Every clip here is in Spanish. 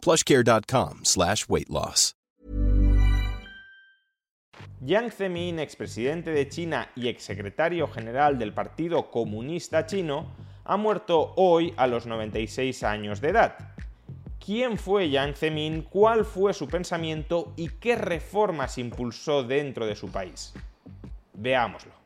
plushcare.com slash Zemin, expresidente de China y exsecretario general del Partido Comunista Chino, ha muerto hoy a los 96 años de edad. ¿Quién fue Jiang Zemin? ¿Cuál fue su pensamiento? ¿Y qué reformas impulsó dentro de su país? Veámoslo.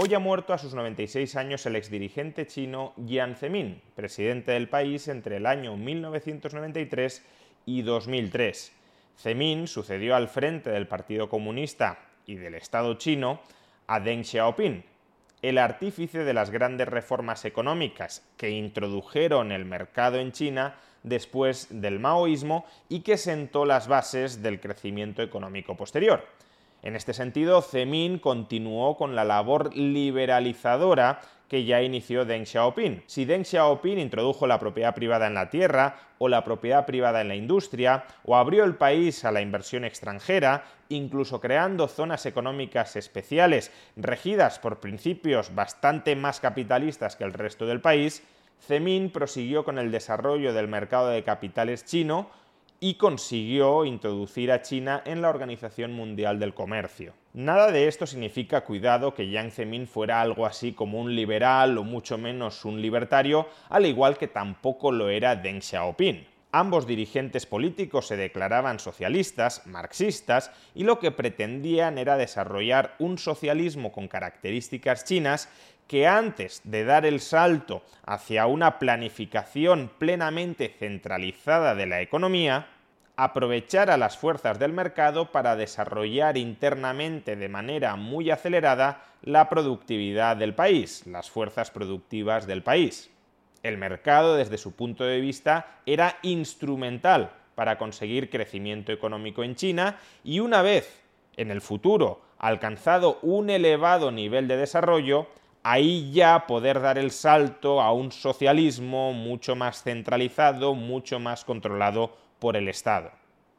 Hoy ha muerto a sus 96 años el exdirigente chino Jiang Zemin, presidente del país entre el año 1993 y 2003. Zemin sucedió al frente del Partido Comunista y del Estado chino a Deng Xiaoping, el artífice de las grandes reformas económicas que introdujeron el mercado en China después del maoísmo y que sentó las bases del crecimiento económico posterior. En este sentido, Zemin continuó con la labor liberalizadora que ya inició Deng Xiaoping. Si Deng Xiaoping introdujo la propiedad privada en la tierra o la propiedad privada en la industria, o abrió el país a la inversión extranjera, incluso creando zonas económicas especiales regidas por principios bastante más capitalistas que el resto del país, Zemin prosiguió con el desarrollo del mercado de capitales chino, y consiguió introducir a China en la Organización Mundial del Comercio. Nada de esto significa, cuidado, que Jiang Zemin fuera algo así como un liberal o mucho menos un libertario, al igual que tampoco lo era Deng Xiaoping. Ambos dirigentes políticos se declaraban socialistas, marxistas, y lo que pretendían era desarrollar un socialismo con características chinas que antes de dar el salto hacia una planificación plenamente centralizada de la economía, aprovechara las fuerzas del mercado para desarrollar internamente de manera muy acelerada la productividad del país, las fuerzas productivas del país. El mercado, desde su punto de vista, era instrumental para conseguir crecimiento económico en China y una vez en el futuro alcanzado un elevado nivel de desarrollo, ahí ya poder dar el salto a un socialismo mucho más centralizado, mucho más controlado por el Estado.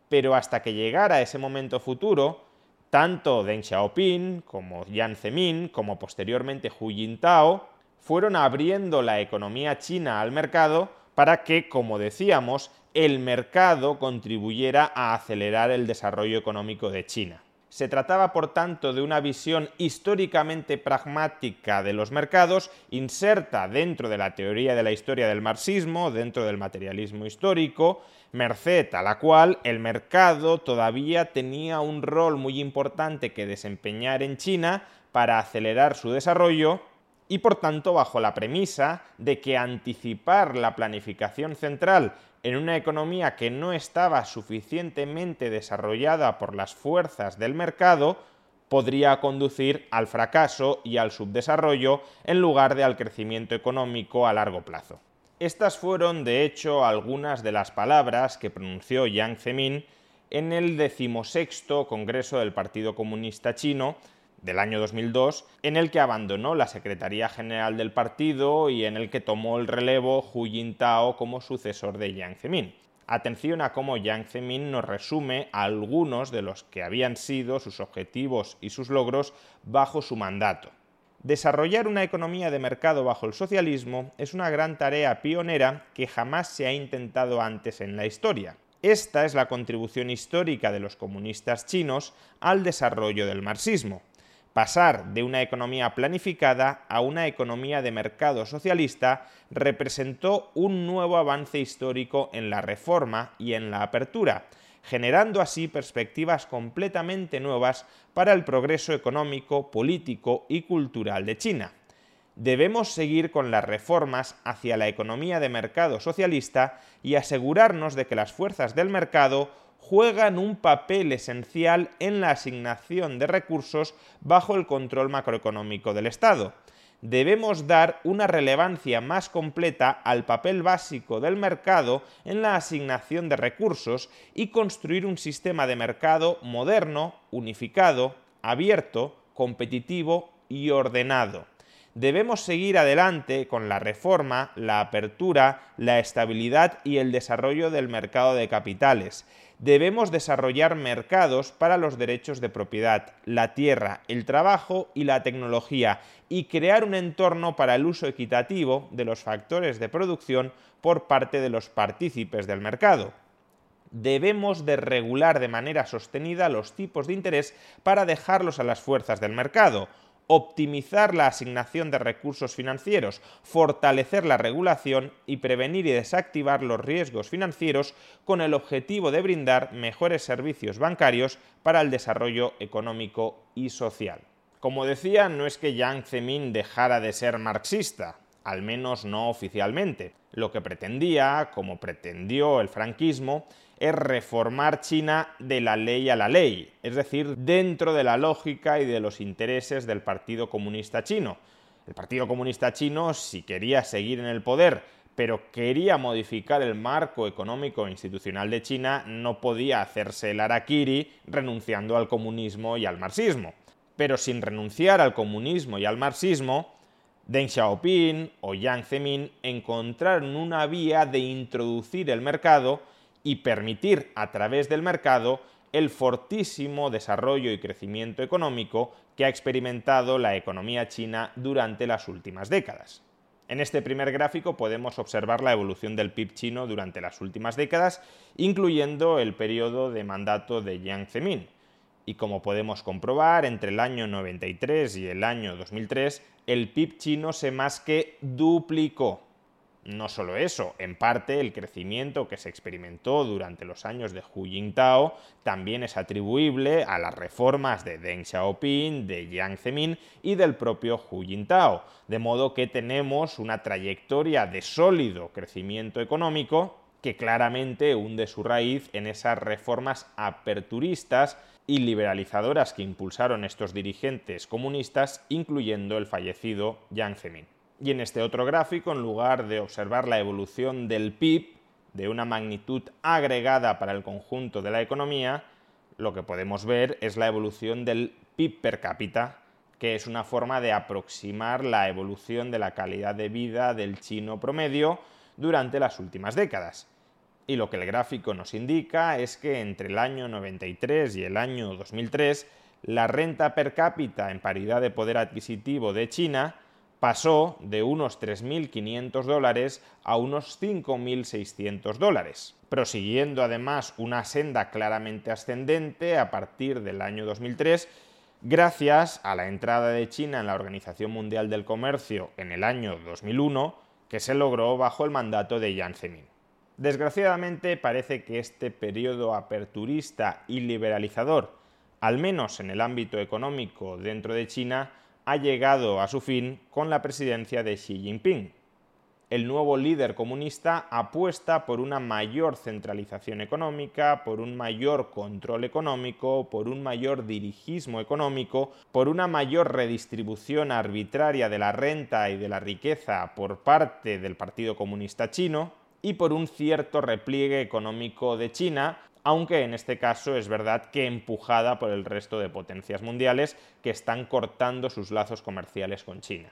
Pero hasta que llegara ese momento futuro, tanto Deng Xiaoping como Jiang Zemin, como posteriormente Hu Jintao, fueron abriendo la economía china al mercado para que, como decíamos, el mercado contribuyera a acelerar el desarrollo económico de China. Se trataba, por tanto, de una visión históricamente pragmática de los mercados, inserta dentro de la teoría de la historia del marxismo, dentro del materialismo histórico, merced a la cual el mercado todavía tenía un rol muy importante que desempeñar en China para acelerar su desarrollo y por tanto bajo la premisa de que anticipar la planificación central en una economía que no estaba suficientemente desarrollada por las fuerzas del mercado, podría conducir al fracaso y al subdesarrollo en lugar de al crecimiento económico a largo plazo. Estas fueron, de hecho, algunas de las palabras que pronunció Jiang Zemin en el decimosexto Congreso del Partido Comunista Chino, del año 2002, en el que abandonó la Secretaría General del partido y en el que tomó el relevo Hu Jintao como sucesor de Jiang Zemin. Atención a cómo Jiang Zemin nos resume algunos de los que habían sido sus objetivos y sus logros bajo su mandato. Desarrollar una economía de mercado bajo el socialismo es una gran tarea pionera que jamás se ha intentado antes en la historia. Esta es la contribución histórica de los comunistas chinos al desarrollo del marxismo Pasar de una economía planificada a una economía de mercado socialista representó un nuevo avance histórico en la reforma y en la apertura, generando así perspectivas completamente nuevas para el progreso económico, político y cultural de China. Debemos seguir con las reformas hacia la economía de mercado socialista y asegurarnos de que las fuerzas del mercado juegan un papel esencial en la asignación de recursos bajo el control macroeconómico del Estado. debemos dar una relevancia más completa al papel básico del mercado en la asignación de recursos y construir un sistema de mercado moderno, unificado, abierto, competitivo y ordenado. Debemos seguir adelante con la reforma, la apertura, la estabilidad y el desarrollo del mercado de capitales. Debemos desarrollar mercados para los derechos de propiedad, la tierra, el trabajo y la tecnología y crear un entorno para el uso equitativo de los factores de producción por parte de los partícipes del mercado debemos de regular de manera sostenida los tipos de interés para dejarlos a las fuerzas del mercado optimizar la asignación de recursos financieros, fortalecer la regulación y prevenir y desactivar los riesgos financieros con el objetivo de brindar mejores servicios bancarios para el desarrollo económico y social. Como decía, no es que Yang Zemin dejara de ser marxista, al menos no oficialmente. Lo que pretendía, como pretendió el franquismo, es reformar China de la ley a la ley, es decir, dentro de la lógica y de los intereses del Partido Comunista Chino. El Partido Comunista Chino, si quería seguir en el poder, pero quería modificar el marco económico e institucional de China, no podía hacerse el araquiri renunciando al comunismo y al marxismo. Pero sin renunciar al comunismo y al marxismo, Deng Xiaoping o Yang Zemin encontraron una vía de introducir el mercado y permitir a través del mercado el fortísimo desarrollo y crecimiento económico que ha experimentado la economía china durante las últimas décadas. En este primer gráfico podemos observar la evolución del PIB chino durante las últimas décadas, incluyendo el periodo de mandato de Jiang Zemin. Y como podemos comprobar, entre el año 93 y el año 2003, el PIB chino se más que duplicó. No solo eso, en parte el crecimiento que se experimentó durante los años de Hu Jintao también es atribuible a las reformas de Deng Xiaoping, de Jiang Zemin y del propio Hu Jintao, de modo que tenemos una trayectoria de sólido crecimiento económico que claramente hunde su raíz en esas reformas aperturistas y liberalizadoras que impulsaron estos dirigentes comunistas, incluyendo el fallecido Jiang Zemin. Y en este otro gráfico, en lugar de observar la evolución del PIB de una magnitud agregada para el conjunto de la economía, lo que podemos ver es la evolución del PIB per cápita, que es una forma de aproximar la evolución de la calidad de vida del chino promedio durante las últimas décadas. Y lo que el gráfico nos indica es que entre el año 93 y el año 2003, la renta per cápita en paridad de poder adquisitivo de China pasó de unos 3.500 dólares a unos 5.600 dólares, prosiguiendo además una senda claramente ascendente a partir del año 2003 gracias a la entrada de China en la Organización Mundial del Comercio en el año 2001, que se logró bajo el mandato de Jiang Zemin. Desgraciadamente parece que este periodo aperturista y liberalizador, al menos en el ámbito económico dentro de China, ha llegado a su fin con la presidencia de Xi Jinping. El nuevo líder comunista apuesta por una mayor centralización económica, por un mayor control económico, por un mayor dirigismo económico, por una mayor redistribución arbitraria de la renta y de la riqueza por parte del Partido Comunista Chino y por un cierto repliegue económico de China aunque en este caso es verdad que empujada por el resto de potencias mundiales que están cortando sus lazos comerciales con China.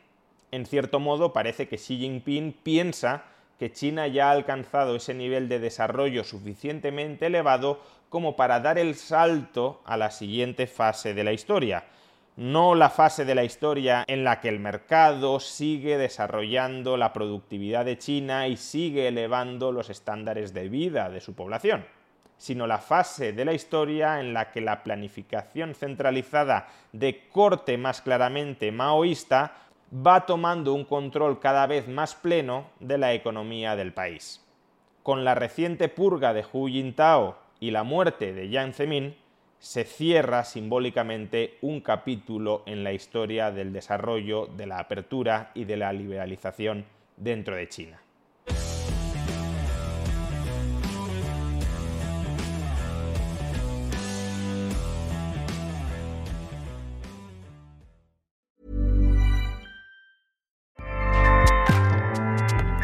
En cierto modo parece que Xi Jinping piensa que China ya ha alcanzado ese nivel de desarrollo suficientemente elevado como para dar el salto a la siguiente fase de la historia, no la fase de la historia en la que el mercado sigue desarrollando la productividad de China y sigue elevando los estándares de vida de su población sino la fase de la historia en la que la planificación centralizada de corte más claramente maoísta va tomando un control cada vez más pleno de la economía del país. Con la reciente purga de Hu Jintao y la muerte de Jiang Zemin, se cierra simbólicamente un capítulo en la historia del desarrollo, de la apertura y de la liberalización dentro de China.